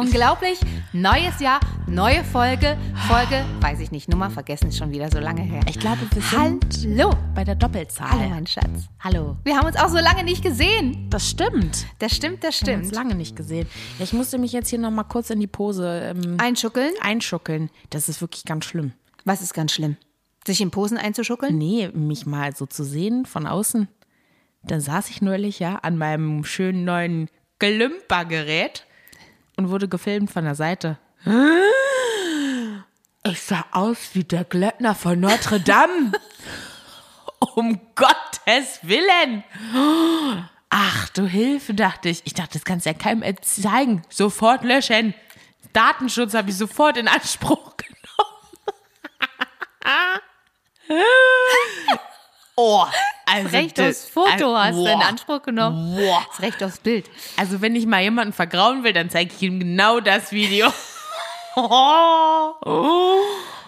Unglaublich. Neues Jahr, neue Folge. Folge, weiß ich nicht, Nummer vergessen, ist schon wieder so lange her. Ich glaube, wir sind Hallo. bei der Doppelzahl. Hallo, mein Schatz. Hallo. Wir haben uns auch so lange nicht gesehen. Das stimmt. Das stimmt, das Wir haben uns stimmt. lange nicht gesehen. Ja, ich musste mich jetzt hier noch mal kurz in die Pose ähm, Einschuckeln? einschuckeln. Das ist wirklich ganz schlimm. Was ist ganz schlimm? Sich in Posen einzuschuckeln? Nee, mich mal so zu sehen von außen. Da saß ich neulich ja an meinem schönen neuen Glümpergerät und wurde gefilmt von der Seite. Ich sah aus wie der Glöckner von Notre Dame. um Gottes Willen. Ach du Hilfe, dachte ich. Ich dachte, das kannst du ja keinem zeigen. Sofort löschen. Datenschutz habe ich sofort in Anspruch genommen. oh, also Recht das- aufs Foto äh, hast du in. Anspruch genommen. Boah. Das Recht aufs Bild. Also wenn ich mal jemanden vergrauen will, dann zeige ich ihm genau das Video. oh.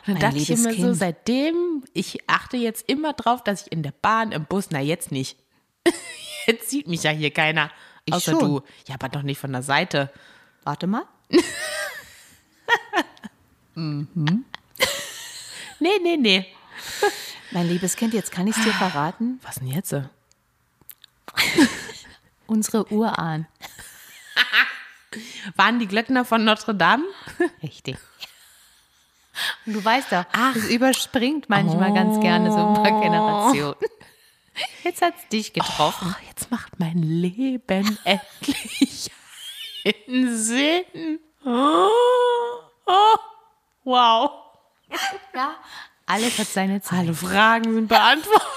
Dann Mein dachte ich immer so, Kind. seitdem, ich achte jetzt immer drauf, dass ich in der Bahn, im Bus, na jetzt nicht. Jetzt sieht mich ja hier keiner. Ich außer schon. du. Ja, aber doch nicht von der Seite. Warte mal. Nee, nee, nee. Mein liebes Kind, jetzt kann ich es dir verraten. Was denn jetzt? Unsere Urahn. Waren die Glöckner von Notre Dame? Richtig. Und du weißt doch, es überspringt manchmal ganz gerne so ein paar Generationen. Jetzt hat es dich getroffen. Oh, jetzt macht mein Leben endlich einen Sinn. Oh, oh, wow. Ja, alles hat seine Zeit. Alle Fragen sind beantwortet.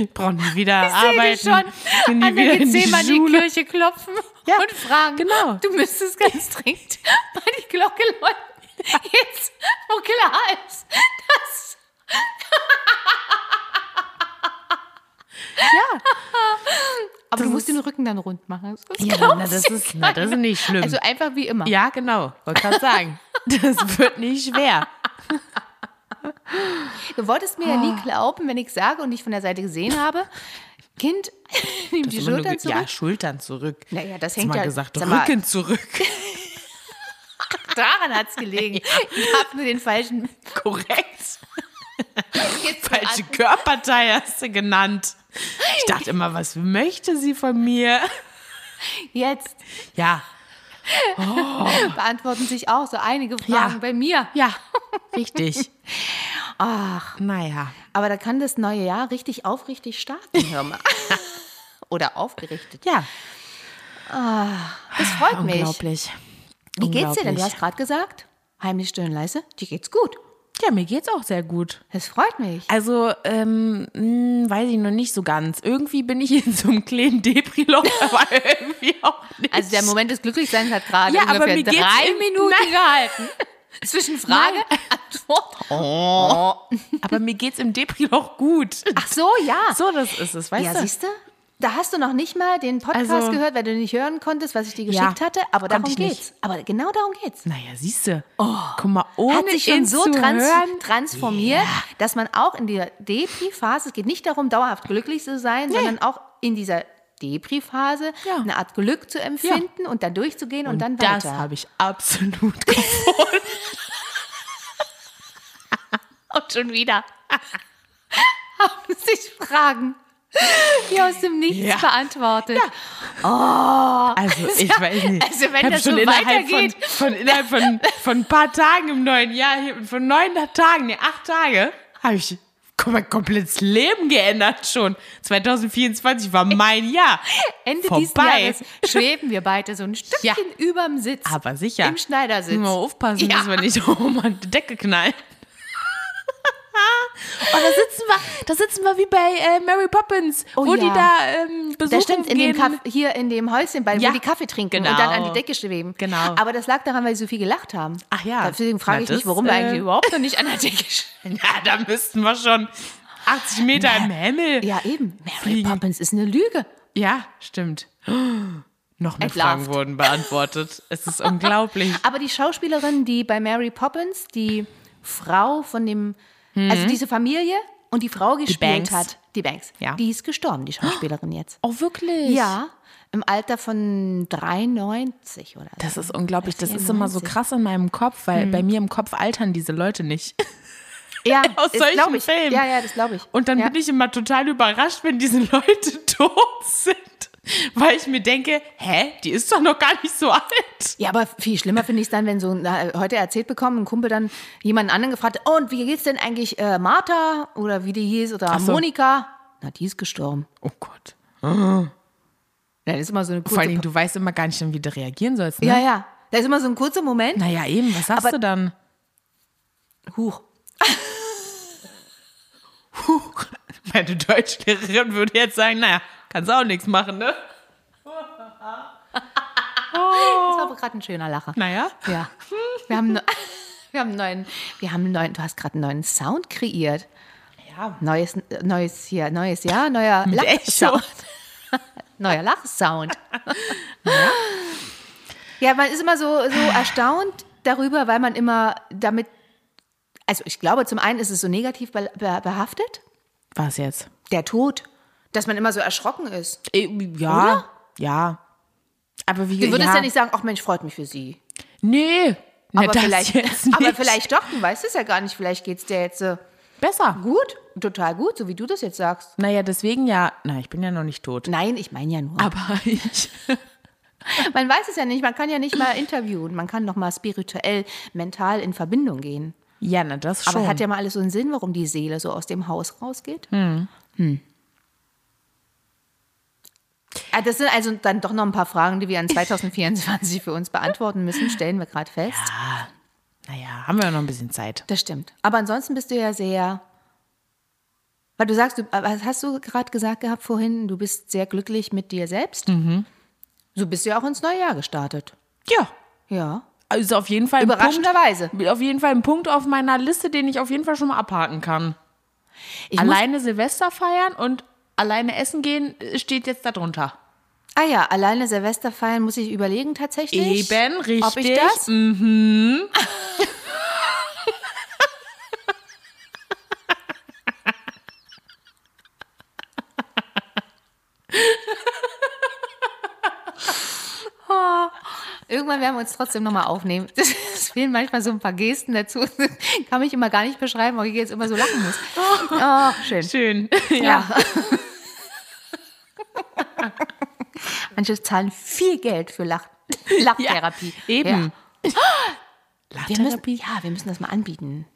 Ich brauche nicht wieder Ich arbeiten. schon Bin an der wieder in die Gethsemane Schule. Kirche klopfen Ja, und fragen. genau. Du müsstest ganz dringend mal die Glocke läuten. Jetzt, wo klar ist, dass Ja, Aber du Das musst ist- den Rücken dann rund machen. Das ja na, das, ist, na, das ist nicht schlimm. Also einfach wie immer. ja, genau. Wollte gerade sagen. Das wird nicht schwer. Du wolltest mir ja Ah. nie glauben, wenn ich sage und dich von der Seite gesehen habe. Kind, nimm die Schultern zurück. Ja, Schultern zurück. Naja, das Hast hängt mal ja. gesagt, mal, Rücken zurück. Daran hat es gelegen. Ich habe nur den falschen. Korrekt. Falsche Körperteil hast du genannt. Ich dachte immer, was möchte sie von mir? Jetzt Ja, beantworten sich auch so einige Fragen Ja. bei mir. ja, richtig. Ach, Naja. aber da kann das neue Jahr richtig aufrichtig starten, hör mal. Oder aufgerichtet. Ja, Das freut mich. unglaublich. Wie geht's dir denn? Du Unglaublich. hast gerade gesagt, heimlich still und leise, dir geht's gut. Ja, mir geht's auch sehr gut. Das freut mich. Also, ähm, mh, weiß ich noch nicht so ganz. Irgendwie bin ich in so einem kleinen Depri-Loch, aber irgendwie auch nicht. Also der Moment des Glücklichseins hat gerade Ja, aber ungefähr mir geht's drei im- Minuten Nein. gehalten. Zwischen Frage, Antwort. aber mir geht's im Depri-Loch gut. Ach so, ja. So, das ist es, weißt ja, du? siehst du? Da hast du noch nicht mal den Podcast Also- gehört, weil du nicht hören konntest, was ich dir Ja, geschickt hatte. Aber darum ich nicht. geht's. Aber genau darum geht's. Naja, siehst du. Guck mal, ohne Hat sich schon so trans hören. transformiert, dass man auch in der Depri-Phase, es geht nicht darum, dauerhaft glücklich zu sein, sondern auch in dieser Depri-Phase Ja. eine Art Glück zu empfinden und dann durchzugehen und, dann Das weiter. habe ich absolut gefunden. Und schon wieder haben sich Fragen wie aus dem Nichts Ja. beantwortet. Also, ich weiß nicht. also wenn ich das schon so innerhalb weitergeht. Von, von, innerhalb von, von ein paar Tagen im neuen Jahr, von neun Tagen, nee, acht Tage, habe ich mein komplettes Leben geändert schon. 2024 war mein Jahr. Ende dieses Vorbei. Jahres schweben wir beide so ein Stückchen Ja. überm Sitz. Aber sicher. Im Schneidersitz. Müssen wir aufpassen, Ja. dass wir nicht oben an die Decke knallen. Oh, da sitzen wir, da sitzen wir wie bei äh, Mary Poppins, Oh wo ja. die da ähm, besuchen Das stimmt, in dem gehen. Kaff hier in dem Häuschen, bei, Ja, wo die Kaffee trinken genau. und dann an die Decke schweben. Genau. Aber das lag daran, weil sie so viel gelacht haben. Ach ja. Deswegen frage Na, ich mich, das, warum wir äh, eigentlich überhaupt noch nicht an der Decke schweben. Ja, da müssten wir schon 80 Meter im Himmel. Ja, eben. Mary Fliegen. Poppins ist eine Lüge. Ja, stimmt. Noch mehr. Fragen wurden beantwortet. Es ist unglaublich. Aber die Schauspielerin, die bei Mary Poppins, die Frau von dem, Mhm. also diese Familie, und die Frau gespielt Banks. hat, die Banks, Ja. die ist gestorben, die Schauspielerin jetzt. Oh, wirklich? Ja, im Alter von 93 oder so. Das ist unglaublich. Das ist immer so 94. krass in meinem Kopf, weil bei mir im Kopf altern diese Leute nicht. Ja, aus solchen ich. Filmen. Ja, ja, das glaube ich. Und dann ja. bin ich immer total überrascht, wenn diese Leute tot sind. Weil ich mir denke, hä, die ist doch noch gar nicht so alt. Ja, aber viel schlimmer finde ich es dann, wenn so na, heute erzählt bekommen, ein Kumpel dann jemanden anderen gefragt, hat, oh, und wie geht's denn eigentlich äh, Martha oder wie die hieß oder so. Monika? Na, die ist gestorben. Oh Gott. Ja, das ist immer so eine kurze Vor Dingen, du weißt immer gar nicht, wie du reagieren sollst. Ne? Ja, ja. Da ist immer so ein kurzer Moment. Naja, eben, was sagst Aber- du dann? Huch. Meine Deutschlehrerin würde jetzt sagen, naja, kannst auch nichts machen, ne? Das war aber gerade ein schöner Lacher. Naja. Ja. Wir haben, wir haben einen neuen, wir haben einen neuen, du hast gerade einen neuen Sound kreiert. Ja. Neues, neues hier, neues Jahr, neuer Lachsound. Neuer Lachsound. ja, man ist immer so, so erstaunt darüber, weil man immer damit, also ich glaube, zum einen ist es so negativ be be behaftet, Was jetzt? der Tod, dass man immer so erschrocken ist. Äh, Ja. Oder? Ja. Aber wie Du würdest ja, ja nicht sagen, ach Mensch, freut mich für sie. Nee. Na, Aber, vielleicht, aber vielleicht doch, du weißt es ja gar nicht, vielleicht geht es dir jetzt äh, Besser. gut, total gut, so wie du das jetzt sagst. Naja, deswegen ja. Na, ich bin ja noch nicht tot. Nein, ich meine ja nur. Aber ich. Man weiß es ja nicht, man kann ja nicht mal interviewen, man kann noch mal spirituell, mental in Verbindung gehen. Ja, na, das schon. Aber hat ja mal alles so einen Sinn, warum die Seele so aus dem Haus rausgeht. Hm. Ah, Das sind also dann doch noch ein paar Fragen, die wir an 2024 für uns beantworten müssen, stellen wir gerade fest. naja, haben wir ja noch ein bisschen Zeit. Das stimmt. Aber ansonsten bist du ja sehr. Weil du sagst, du, was hast du gerade gesagt gehabt vorhin? Du bist sehr glücklich mit dir selbst. Mhm. So bist du ja auch ins neue Jahr gestartet. Ja. Ja. Also auf jeden Fall ein Punkt, Überraschenderweise. auf jeden Fall ein Punkt auf meiner Liste, den ich auf jeden Fall schon mal abhaken kann. Ich alleine Silvester feiern und alleine essen gehen äh, steht jetzt darunter. ah ja, alleine Silvester feiern muss ich überlegen tatsächlich. Eben, richtig. Ob ich das? Mhm. Irgendwann werden wir uns trotzdem nochmal aufnehmen. Es fehlen manchmal so ein paar Gesten dazu. Kann mich immer gar nicht beschreiben, weil ich jetzt immer so lachen muss. Oh, schön. Schön. Ja. Manche zahlen viel Geld für Lach Lachtherapie. Eben. Ja. Wir müssen, Lachtherapie. ja, wir müssen das mal anbieten.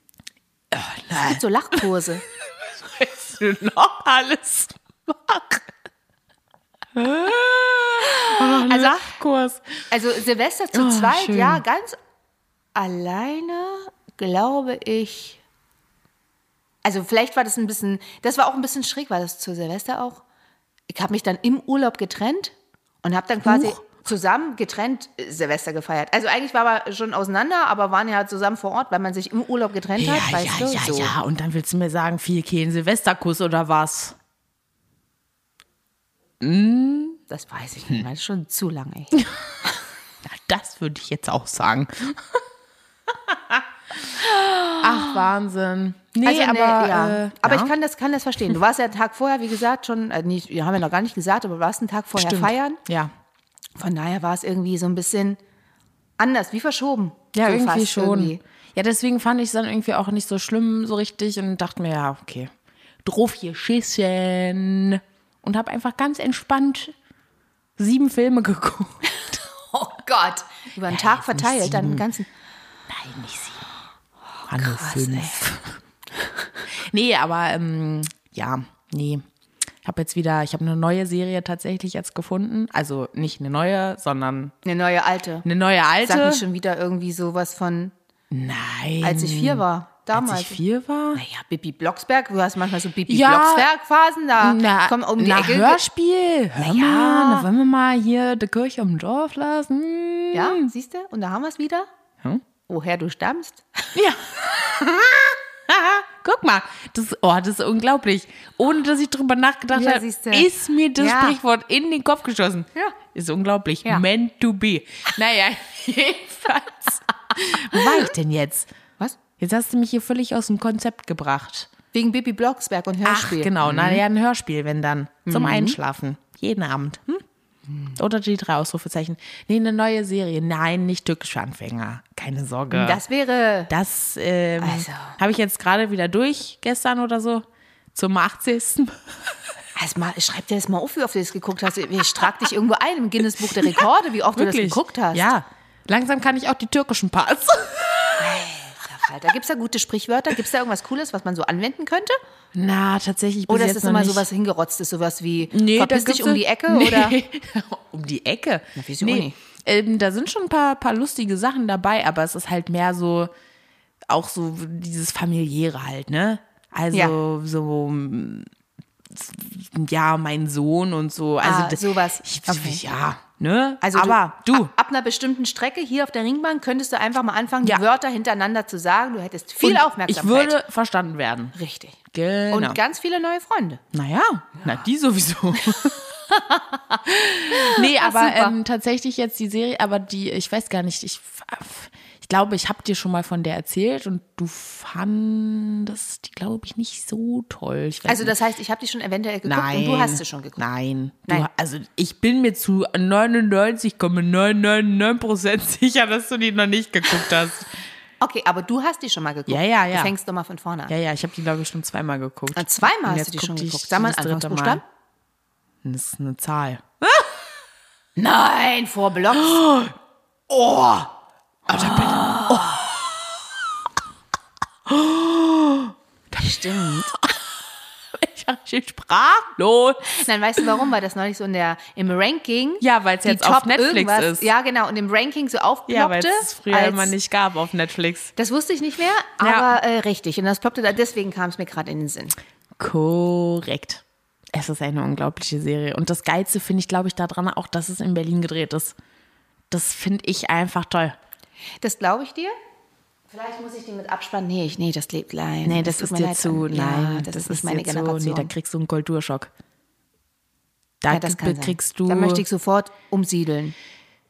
Es gibt so Lachkurse. Was du noch alles Also, Lachkurs. also Silvester zu Oh, zweit, schön. ja, ganz alleine, glaube ich. Also vielleicht war das ein bisschen, das war auch ein bisschen schräg, war das zu Silvester auch. Ich habe mich dann im Urlaub getrennt und habe dann quasi Huch. zusammen getrennt äh, Silvester gefeiert. Also eigentlich war wir schon auseinander, aber waren ja zusammen vor Ort, weil man sich im Urlaub getrennt Ja, hat, weißt ja, du? ja, so. ja. Und dann willst du mir sagen, viel kein Silvesterkuss oder was? Das weiß ich nicht, mehr, das ist schon zu lange. Das würde ich jetzt auch sagen. Ach, Wahnsinn. Nee, Also, nee, aber, ja. äh, aber ja. ich kann das, kann das verstehen. Du warst ja einen Tag vorher, wie gesagt, schon, äh, nicht, wir haben ja noch gar nicht gesagt, aber du warst einen Tag vorher Stimmt. feiern. Ja, Von daher war es irgendwie so ein bisschen anders, wie verschoben. ja so irgendwie schon. irgendwie. Ja, deswegen fand ich es dann irgendwie auch nicht so schlimm so richtig und dachte mir, ja, okay, drauf hier schissen. Und habe einfach ganz entspannt sieben Filme geguckt. Oh Gott, über einen Tag jetzt nicht verteilt, dann den ganzen. Nein, nicht sieben. War nur fünf. nee, aber ähm, ja, nee. Ich habe jetzt wieder, ich habe eine neue Serie tatsächlich jetzt gefunden. Also nicht eine neue, sondern Eine neue alte. eine neue alte. Sag nicht schon wieder irgendwie sowas von, Nein. als ich vier war. Damals. Als ich vier war? naja, Bibi Blocksberg, du hast manchmal so Bibi Ja. Blocksberg-Phasen, da Na, kommen um die na, Ecke. Hörspiel. Hör ja. mal, da wollen wir mal hier die Kirche im Dorf lassen. Ja, siehst du? Und da haben wir es wieder. Hm? Woher du stammst. Ja. Guck mal, das, oh, das ist unglaublich. Ohne dass ich drüber nachgedacht Ja, habe, ist mir das Ja. Sprichwort in den Kopf geschossen. Ja. Ist unglaublich. Ja. Meant to be. Naja, jedenfalls. Wo war ich denn jetzt? Jetzt hast du mich hier völlig aus dem Konzept gebracht. Wegen Bibi Blocksberg und Ach, Hörspiel. Mhm. genau. Na ja, ein Hörspiel, wenn dann. Zum Einschlafen. Jeden Abend. Hm? Oder die drei Ausrufezeichen. Nee, eine neue Serie. Nein, nicht türkisch für Anfänger. Keine Sorge. Das wäre. Das ähm, Also. habe ich jetzt gerade wieder durch, gestern oder so, zum 80. Also mal, schreib dir das mal auf, wie oft du das geguckt hast. Ich trag dich irgendwo ein im Guinness Buch der Rekorde, wie oft du das geguckt hast. Ja, langsam kann ich auch die türkischen Parts. Alter, gibt es da gute Sprichwörter? Gibt es da irgendwas Cooles, was man so anwenden könnte? Na, tatsächlich Oder ist das immer sowas hingerotztes, sowas wie Nee, verpiss dich um die Ecke? nee. Oder? um die Ecke? Na, wieso nee. nicht? Ähm, da sind schon ein paar, paar lustige Sachen dabei, aber es ist halt mehr so, auch so dieses familiäre halt, ne? Also Ja. so, ja, mein Sohn und so. Also Ah, sowas. Ich, Okay. Ja, ne? Also aber du, Ab, ab einer bestimmten Strecke hier auf der Ringbahn könntest du einfach mal anfangen, Ja. die Wörter hintereinander zu sagen. Du hättest viel und Aufmerksamkeit. Ich würde verstanden werden. Richtig. Genau. Und ganz viele neue Freunde. Naja, na die sowieso. nee, aber ähm, tatsächlich jetzt die Serie, aber die, ich weiß gar nicht, ich, ich glaube, ich habe dir schon mal von der erzählt und du fandest die, glaube ich, nicht so toll. Also das heißt, ich habe die schon eventuell geguckt Nein. und du hast sie schon geguckt. Nein. Nein. Du, also ich bin mir zu 99,999% sicher, dass du die noch nicht geguckt hast. Okay, aber du hast die schon mal geguckt. Ja, ja, ja. Du fängst doch mal von vorne an. Ja, ja, ich habe die, glaube ich, schon zweimal geguckt. Ah, Zweimal hast du die schon geguckt. Sag mal Anfangsbuchstaben. Das ist eine Zahl. Nein, vor Blocks. Oh! Stimmt. Ich bin sprachlos. Nein, weißt du warum? Weil das neulich so in der, im Ranking. Ja, weil es jetzt auf Top Netflix irgendwas- ist. Ja, genau. Und im Ranking so aufploppte. Ja, weil es früher als- immer nicht gab auf Netflix. Das wusste ich nicht mehr, Ja. aber äh, richtig. Und das ploppte da, deswegen kam es mir gerade in den Sinn. Korrekt. Es ist eine unglaubliche Serie. Und das Geilste finde ich, glaube ich, daran auch, dass es in Berlin gedreht ist. Das finde ich einfach toll. Das glaube ich dir. Vielleicht muss ich die mit Abspann. Nee, ich, nee, das lebt leid. Nee, das, tut ist mir dir zu. Ja, Nein, das, ist nicht meine dir zu- Generation. Nee, da kriegst du einen Kulturschock. Da ja, das kriegst du. Da möchte ich sofort umsiedeln.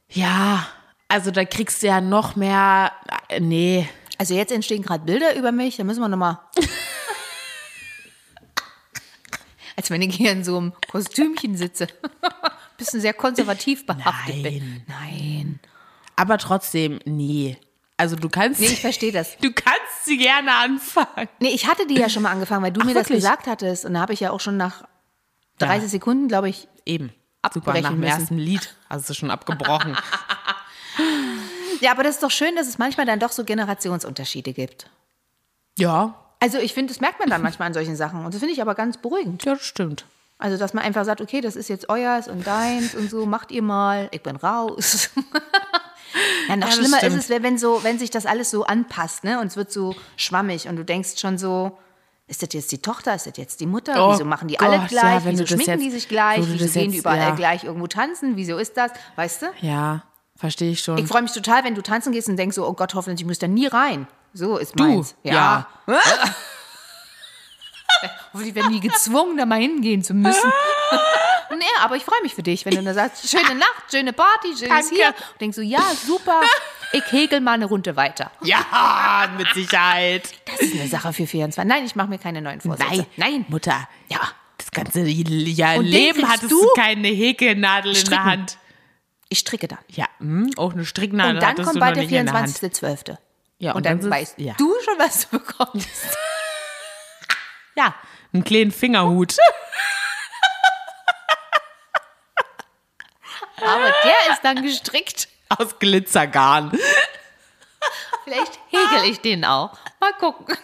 ja, also da kriegst du ja noch mehr. äh, Nee. Also jetzt entstehen gerade Bilder über mich, da müssen wir nochmal. Als wenn ich hier in so einem Kostümchen sitze. Bisschen sehr konservativ behaftet bin. Nein. Aber trotzdem, nee. Also du kannst. Nee, ich verstehe das. Du kannst sie gerne anfangen. Nee, ich hatte die ja schon mal angefangen, weil du Ach, mir das wirklich? gesagt hattest. Und da habe ich ja auch schon nach 30 Sekunden, glaube ich, Eben. Super, nach dem müssen. ersten Lied hast du schon abgebrochen. Ja, aber das ist doch schön, dass es manchmal dann doch so Generationsunterschiede gibt. ja, Also ich finde, das merkt man dann manchmal an solchen Sachen. Und das finde ich aber ganz beruhigend. ja, das stimmt. Also, dass man einfach sagt, okay, das ist jetzt euers und deins und so, macht ihr mal, ich bin raus. Ja, noch das schlimmer ist stimmt. es, wenn, so, wenn sich das alles so anpasst, ne? Und es wird so schwammig und du denkst schon so, ist das jetzt die Tochter, ist das jetzt die Mutter? Oh Wieso machen die alle Gott, gleich? ja, Wieso schminken jetzt- die sich gleich? Wieso das gehen die jetzt- überall ja. gleich irgendwo tanzen? Wieso ist das? Weißt du? Ja, verstehe ich schon. Ich freue mich total, wenn du tanzen gehst und denkst so, oh Gott, hoffentlich muss ich da nie rein. So ist du, meins. ja. Hoffentlich werden nie gezwungen, da mal hingehen zu müssen. aber ich freue mich für dich, wenn du dann sagst, schöne Nacht, schöne Party, schönes Danke. hier. Und denkst so, ja, super, ich hegel mal eine Runde weiter. Ja, mit Sicherheit. Das ist eine Sache für 24. Nein, ich mache mir keine neuen Vorsätze. Nein, Nein. Mutter. Ja. Das ganze Jahr Und den Leben hattest du? keine Häkelnadel in der Stricken. Hand. Ich stricke dann. Ja, hm, auch eine Stricknadel Und dann kommt bald der nicht in der Hand. 24.12. Ja, Und dann ist- weißt ja. du schon, was du bekommst. Ja, einen kleinen Fingerhut. Aber der ist dann gestrickt. Aus Glitzergarn. Vielleicht hegel ich den auch. Mal gucken.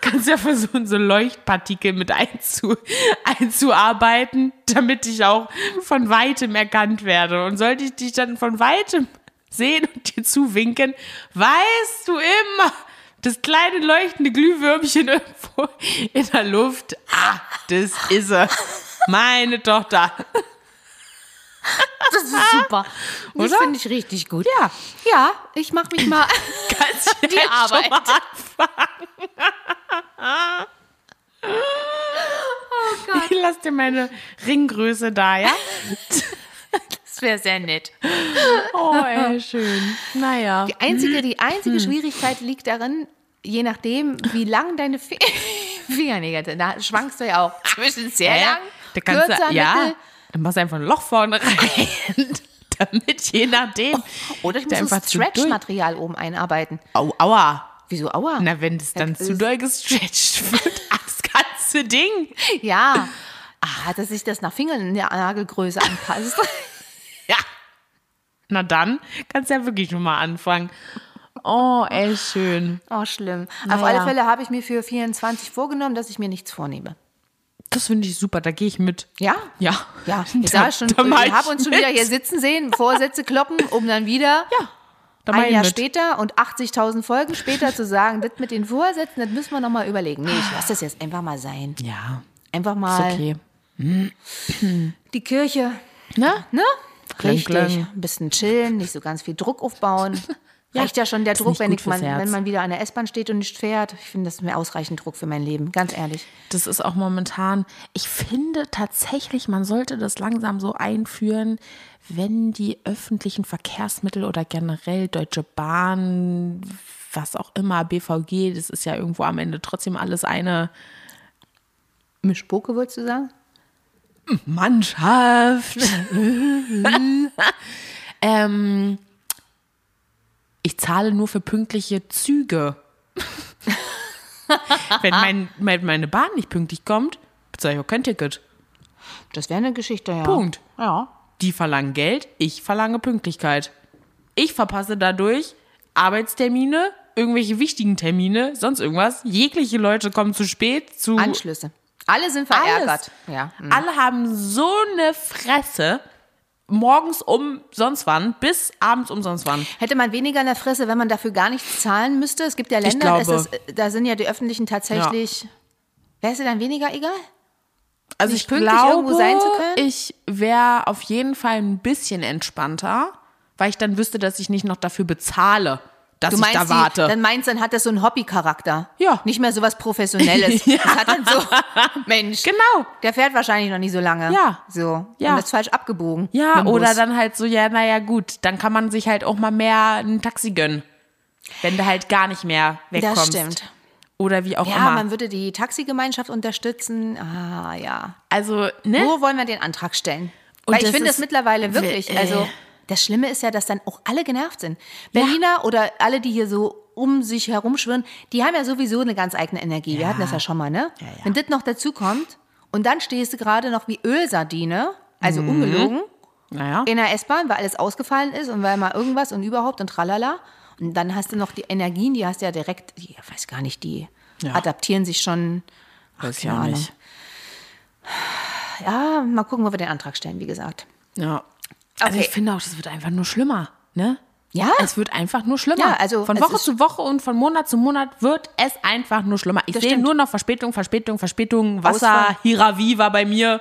Kannst ja versuchen, so Leuchtpartikel mit einzu, einzuarbeiten, damit ich auch von weitem erkannt werde. Und sollte ich dich dann von weitem sehen und dir zuwinken, weißt du immer, das kleine leuchtende Glühwürmchen irgendwo in der Luft, ah, das ist er. Meine Tochter. Das ist super. Das Oder? finde ich richtig gut. Ja. Ja, ich mache mich mal. Du Die Arbeit. Oh Gott. Ich lass dir meine Ringgröße da, ja? Das wäre sehr nett. Oh, ey, schön. Naja. Die einzige, die einzige Hm. Schwierigkeit liegt darin, je nachdem, wie lang deine Fi Fingernägel sind, da schwankst du ja auch zwischen sehr Ja, lang, kürzer, ja, mittel. Dann machst du einfach ein Loch vorne rein, damit je nachdem. Oder ich der muss einfach durch- Stretch-Material oben einarbeiten. Au, aua. Wieso aua? Na, wenn es dann Das zu doll gestretcht wird, das ganze Ding. Ja. Ah, dass sich das nach Fingernagelgröße anpasst. Ja. Na dann kannst du ja wirklich schon mal anfangen. Oh, ey, schön. Oh, schlimm. Auf Naja. alle Fälle habe ich mir für 24 vorgenommen, dass ich mir nichts vornehme. Das finde ich super, da gehe ich mit. Ja? Ja. Ja, ich Da- schon, da mach ich habe ich uns schon mit. wieder hier sitzen sehen, Vorsätze kloppen, um dann wieder Ja, da ein Jahr mit. später und 80.000 Folgen später zu sagen, das mit den Vorsätzen, das müssen wir nochmal überlegen. Nee, ich lasse das jetzt einfach mal sein. Ja, Einfach ist mal okay. die Kirche, Ne? ne? Klang, Richtig. klang. Ein bisschen chillen, nicht so ganz viel Druck aufbauen. Reicht ja schon der ist Druck, wenn, ich man, wenn man wieder an der S-Bahn steht und nicht fährt. Ich finde, das ist mir ausreichend Druck für mein Leben, ganz ehrlich. Das ist auch momentan, ich finde tatsächlich, man sollte das langsam so einführen, wenn die öffentlichen Verkehrsmittel oder generell Deutsche Bahn, was auch immer, BVG, das ist ja irgendwo am Ende trotzdem alles eine Mischpoke, würdest du sagen? Mannschaft. ähm, ich zahle nur für pünktliche Züge. Wenn mein, mein, meine Bahn nicht pünktlich kommt, bezahle ich auch kein Ticket. Das wäre eine Geschichte, ja. Punkt. Ja. Die verlangen Geld, ich verlange Pünktlichkeit. Ich verpasse dadurch Arbeitstermine, irgendwelche wichtigen Termine, sonst irgendwas. Jegliche Leute kommen zu spät, zu Anschlüsse. Alle sind verärgert. Alles. Ja. Alle haben so eine Fresse. Morgens um sonst wann bis abends um sonst wann. Hätte man weniger in der Fresse, wenn man dafür gar nichts zahlen müsste? Es gibt ja Länder, es da sind ja die öffentlichen tatsächlich. Wäre es dir dann weniger egal? Also Nicht ich glaube, irgendwo sein zu können? ich wäre auf jeden Fall ein bisschen entspannter, weil ich dann wüsste, dass ich nicht noch dafür bezahle, dass Du ich meinst, da die, warte. dann meinst dann hat das so einen Hobbycharakter. Ja. Nicht mehr so was Professionelles. Ja. Das hat dann so, Mensch. Genau. Der fährt wahrscheinlich noch nicht so lange. Ja. So. Ja. Und das ist falsch abgebogen. Ja, oder Bus. dann halt so, ja, naja, gut, dann kann man sich halt auch mal mehr ein Taxi gönnen. Wenn du halt gar nicht mehr wegkommst. Das stimmt. Oder wie auch Ja, immer. man würde die Taxigemeinschaft unterstützen. Ah, ja. also, ne? Wo wollen wir den Antrag stellen? Und Weil ich finde das mittlerweile wirklich, äh. also das Schlimme ist ja, dass dann auch alle genervt sind. Berliner oder alle, die hier so um sich herumschwirren, die haben ja sowieso eine ganz eigene Energie. Wir hatten das ja schon mal, ne? ja. Wenn das noch dazu kommt und dann stehst du gerade noch wie Ölsardine, also Mhm. ungelogen, Naja. in der S-Bahn, weil alles ausgefallen ist und weil mal irgendwas und überhaupt und tralala. Und dann hast du noch die Energien, die hast du ja direkt, ich weiß gar nicht, die Ja. adaptieren sich schon. Weiß keine ja Ahnung. nicht. Ja, mal gucken, wo wir den Antrag stellen, wie gesagt. Ja. Also Okay. ich finde auch, das wird einfach nur schlimmer, ne? Ja. Es wird einfach nur schlimmer. Ja, also von Woche zu Woche und von Monat zu Monat wird es einfach nur schlimmer. Ich sehe nur noch Verspätung, Verspätung, Verspätung, Wasser, Ausfall. Hiravi war bei mir.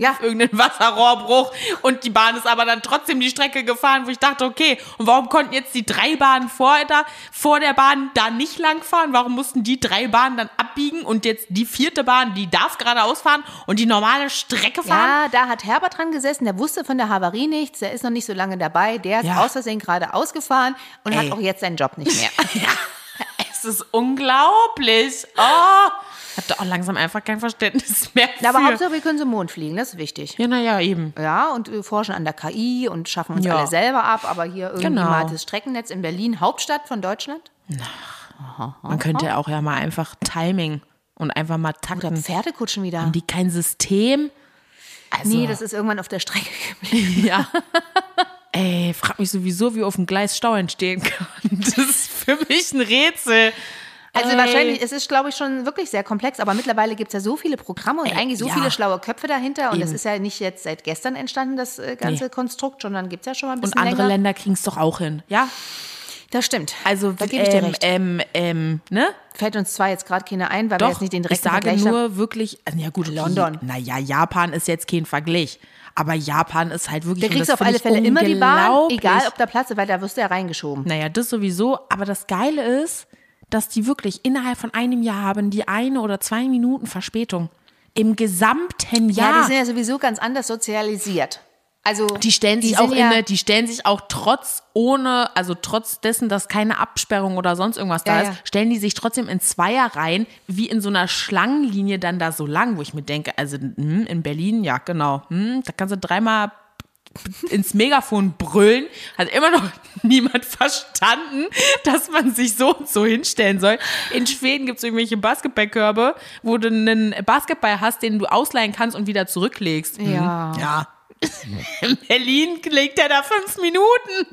Ja, irgendein Wasserrohrbruch und die Bahn ist aber dann trotzdem die Strecke gefahren, wo ich dachte, okay, und warum konnten jetzt die drei Bahnen vor, da, vor der Bahn da nicht lang fahren? Warum mussten die drei Bahnen dann abbiegen und jetzt die vierte Bahn, die darf geradeaus fahren und die normale Strecke fahren? ja, da hat Herbert dran gesessen, der wusste von der Havarie nichts, der ist noch nicht so lange dabei, der ist Ja. aus Versehen gerade ausgefahren und Ey. hat auch jetzt seinen Job nicht mehr. Es ist unglaublich. Oh, ich habe da auch langsam einfach kein Verständnis mehr für. Ja, aber Hauptsache, wir können zum Mond fliegen, das ist wichtig. ja, naja, eben. Ja, und wir forschen an der KI und schaffen uns Ja. alle selber ab, aber hier irgendwie Genau. mal das Streckennetz in Berlin, Hauptstadt von Deutschland. Man könnte auch ja mal einfach Timing und einfach mal Oder takten. Pferdekutschen wieder. Haben die kein System? Also, Nee, das ist irgendwann auf der Strecke geblieben. Ja. Ey, frag mich sowieso, wie auf dem Gleis Stau entstehen kann. Das ist für mich ein Rätsel. Also wahrscheinlich, es ist, glaube ich, schon wirklich sehr komplex, aber mittlerweile gibt es ja so viele Programme und Ey, eigentlich so ja. viele schlaue Köpfe dahinter. Und das Eben. ist ja nicht jetzt seit gestern entstanden, das äh, ganze Nee. Konstrukt, sondern gibt es ja schon mal ein Und bisschen andere länger. Länder kriegen es doch auch hin. Ja. Das stimmt. Also, da gebe ich dir ähm, recht. ähm, ähm, ne? Fällt uns zwar jetzt gerade keine ein, weil wir Doch, jetzt nicht den ich direkten sage Vergleich haben. nur wirklich, also, ja gut, okay, London. Naja, Japan ist jetzt kein Vergleich. Aber Japan ist halt wirklich. Da und kriegst du auf alle ich Fälle immer die Bahn, egal ob der Platz ist, weil da wirst du ja reingeschoben. Naja, das sowieso. Aber das Geile ist, dass die wirklich innerhalb von einem Jahr haben die eine oder zwei Minuten Verspätung. Im gesamten Ja, Jahr. die sind ja sowieso ganz anders sozialisiert. Also Die stellen sich sind auch ja, in eine, die stellen sich auch trotz ohne, also trotz dessen, dass keine Absperrung oder sonst irgendwas da Ja, ist, ja. stellen die sich trotzdem in Zweierreihen, wie in so einer Schlangenlinie dann da so lang, wo ich mir denke, also hm, in Berlin, ja genau, hm, da kannst du dreimal ins Megafon brüllen, hat immer noch niemand verstanden, dass man sich so und so hinstellen soll. In Schweden gibt es irgendwelche Basketballkörbe, wo du einen Basketball hast, den du ausleihen kannst und wieder zurücklegst. Ja. Ja. In Berlin legt er da fünf Minuten.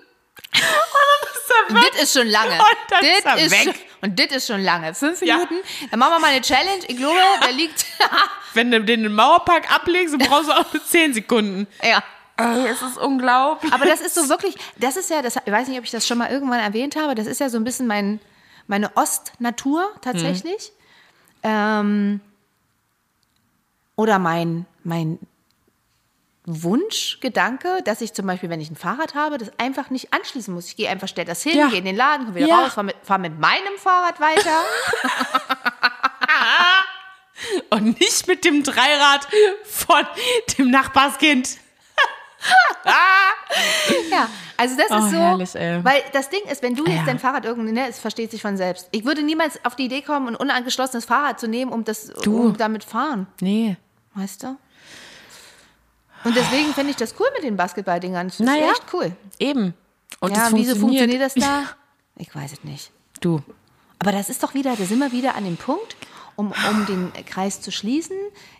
Und dann ist er Und weg. das ist schon lange. Und dann ist er Das ist weg. schon, und das ist schon lange. Fünf Ja. Minuten. Dann machen wir mal eine Challenge. Ich glaube, der liegt. Wenn du den im Mauerpark ablegst, dann brauchst du auch nur zehn Sekunden. ja. Ey, es ist unglaublich. Aber das ist so wirklich, das ist ja, das, ich weiß nicht, ob ich das schon mal irgendwann erwähnt habe, das ist ja so ein bisschen mein, meine Ostnatur tatsächlich. Ähm, oder mein, mein Wunschgedanke, dass ich zum Beispiel, wenn ich ein Fahrrad habe, das einfach nicht anschließen muss. Ich gehe einfach, stell das hin, Ja. gehe in den Laden, komme wieder Ja. raus, fahre mit, fahr mit meinem Fahrrad weiter. Und nicht mit dem Dreirad von dem Nachbarskind. Ja, also das Oh, ist so, herrlich, ey. weil das Ding ist, wenn du jetzt Ja. dein Fahrrad irgendwie, ne, es versteht sich von selbst. Ich würde niemals auf die Idee kommen, ein unangeschlossenes Fahrrad zu nehmen, um das, Du. um damit fahren, Nee. weißt du? Und deswegen finde ich das cool mit den Basketballdingern. Das ist Naja. echt cool. Eben. Und ja, wieso funktioniert. funktioniert das da? Ich weiß es nicht. Du. Aber das ist doch wieder, da sind wir wieder an dem Punkt, um, um den Kreis zu schließen,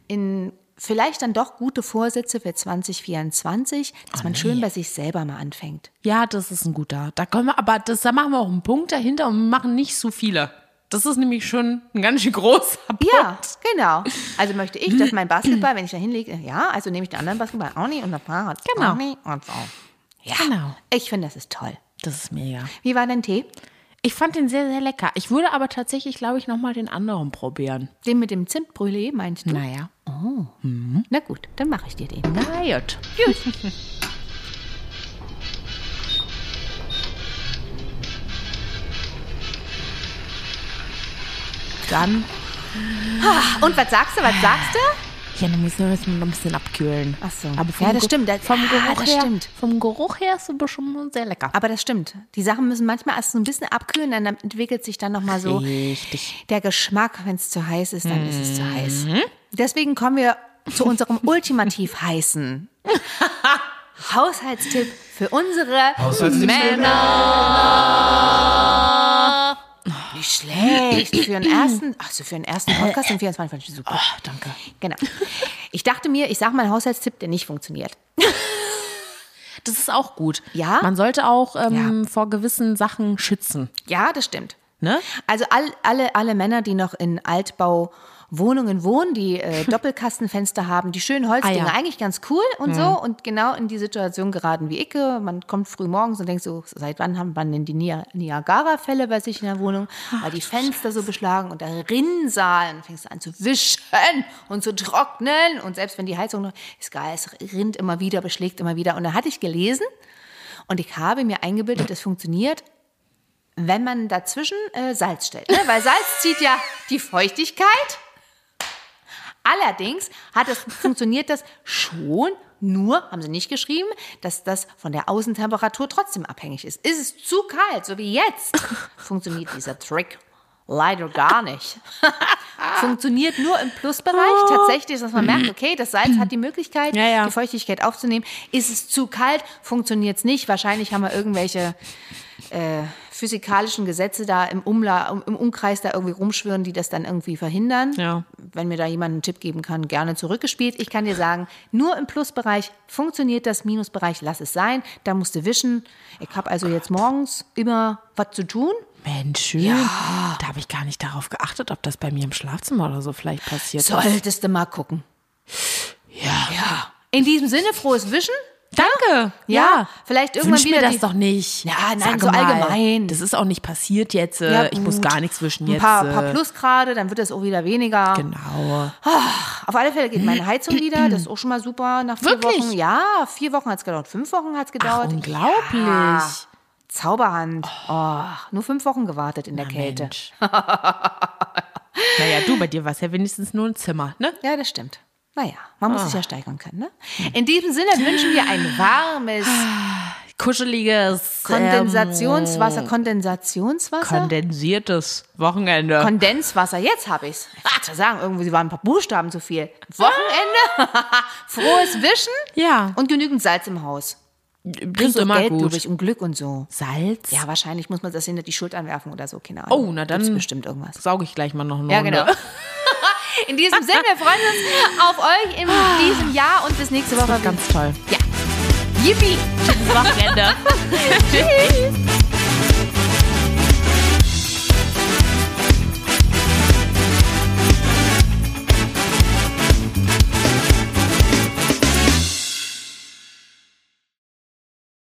in vielleicht dann doch gute Vorsätze für 2024, dass man schön bei sich selber mal anfängt. Ja, das ist ein guter. Da können wir, aber das, da machen wir auch einen Punkt dahinter und machen nicht so viele. Das ist nämlich schon ein ganz schön großer Punkt. Ja, genau. Also möchte ich, dass mein Basketball, wenn ich da hinlege, ja, also nehme ich den anderen Basketball auch nicht und das Fahrrad Genau. auch nicht und so. Ja, Genau. ich finde, das ist toll. Das ist mega. Wie war dein Tee? Ich fand den sehr, sehr lecker. Ich würde aber tatsächlich, glaube ich, nochmal den anderen probieren. Den mit dem Zimtbrûlé, meinst du? Naja. Na gut, dann mache ich dir den. Na gut. Dann, Und was sagst du, was sagst du? ja, dann müssen wir jetzt noch ein bisschen abkühlen. Ach so. Aber vom Ja, das Ge- stimmt. Das- vom ah, Geruch das her, stimmt. Vom Geruch her ist es schon sehr lecker. Aber das stimmt. Die Sachen müssen manchmal erst so ein bisschen abkühlen, dann entwickelt sich dann nochmal so Richtig. der Geschmack. Wenn es zu heiß ist, dann ist es zu heiß. Deswegen kommen wir zu unserem ultimativ heißen Haushaltstipp für unsere Männer. Nicht schlecht. Für einen ersten, also für einen ersten Podcast im 24 fand ich super. Oh, danke. Genau. Ich dachte mir, ich sage mal einen Haushaltstipp, der nicht funktioniert. Das ist auch gut. Ja? Man sollte auch ähm, vor gewissen Sachen schützen. Ja, das stimmt. Ne? Also all, alle, alle Männer, die noch in Altbauwohnungen wohnen, die äh, Doppelkastenfenster haben, die schönen Holzdinger, Ah, ja. eigentlich ganz cool und so. Und genau in die Situation geraten wie ich. Man kommt früh morgens und denkt so, seit wann haben wir denn die Nia- Niagara-Fälle bei sich in der Wohnung? Weil die Fenster so beschlagen und der Rinnsal. Und fängst du an zu wischen und zu trocknen. Und selbst wenn die Heizung noch, ist geil, es rinnt immer wieder, beschlägt immer wieder. Und da hatte ich gelesen und ich habe mir eingebildet, es funktioniert, wenn man dazwischen äh, Salz stellt. Ne? Weil Salz zieht ja die Feuchtigkeit. Allerdings hat es, funktioniert das schon, nur, haben sie nicht geschrieben, dass das von der Außentemperatur trotzdem abhängig ist. Ist es zu kalt, so wie jetzt, funktioniert dieser Trick leider gar nicht. funktioniert nur im Plusbereich. Tatsächlich, dass man merkt, okay, das Salz hat die Möglichkeit, Ja, ja. die Feuchtigkeit aufzunehmen. Ist es zu kalt, funktioniert es nicht. Wahrscheinlich haben wir irgendwelche äh, physikalischen Gesetze da im, Umla um- im Umkreis da irgendwie rumschwirren, die das dann irgendwie verhindern. Ja. Wenn mir da jemand einen Tipp geben kann, gerne zurückgespielt. Ich kann dir sagen, nur im Plusbereich funktioniert das, Minusbereich lass es sein. Da musst du wischen. Ich habe also jetzt morgens immer was zu tun. Mensch, schön. Da habe ich gar nicht darauf geachtet, ob das bei mir im Schlafzimmer oder so vielleicht passiert ist. Solltest du mal gucken. Ja. Ja. In diesem Sinne, frohes Wischen. Danke. Ja, vielleicht irgendwann Wünsch wieder mir das die- doch nicht. Ja, nein, Sag so mal, allgemein. Das ist auch nicht passiert jetzt. äh, Ja, ich muss gar nichts wischen Ein jetzt. paar, äh, paar Plusgrade, dann wird es auch wieder weniger. Genau. Auf alle Fälle geht meine Heizung wieder. Das ist auch schon mal super nach vier Wirklich? Wochen. Ja, vier Wochen hat es gedauert. Fünf Wochen hat es Ach, gedauert. unglaublich. Ja, Zauberhand. Oh, nur fünf Wochen gewartet in der Na, Kälte. Naja, du, bei dir war es ja wenigstens nur ein Zimmer, ne? Ja, das stimmt. Naja, man muss sich ja steigern können. Ne? In diesem Sinne wünschen wir ein warmes Kuscheliges, Kondensationswasser, Kondensationswasser, kondensiertes Wochenende. Kondenswasser. Jetzt habe ich's. Ich wollte sagen, irgendwie waren ein paar Buchstaben zu viel. Wochenende, frohes Wischen ja, und genügend Salz im Haus. klingt so immer Geld gut. durch und Glück und so. Salz? Ja, wahrscheinlich muss man das hinter die Schuld anwerfen oder so, keine Ahnung. Oh, na dann- Gibt's bestimmt irgendwas. Sauge ich gleich mal noch eine Ja, Runde. genau. In diesem Sinne, wir freuen uns auf euch in diesem Jahr und bis nächste Woche. Ganz toll. Ja. Yippie! Wochenende. Tschüss!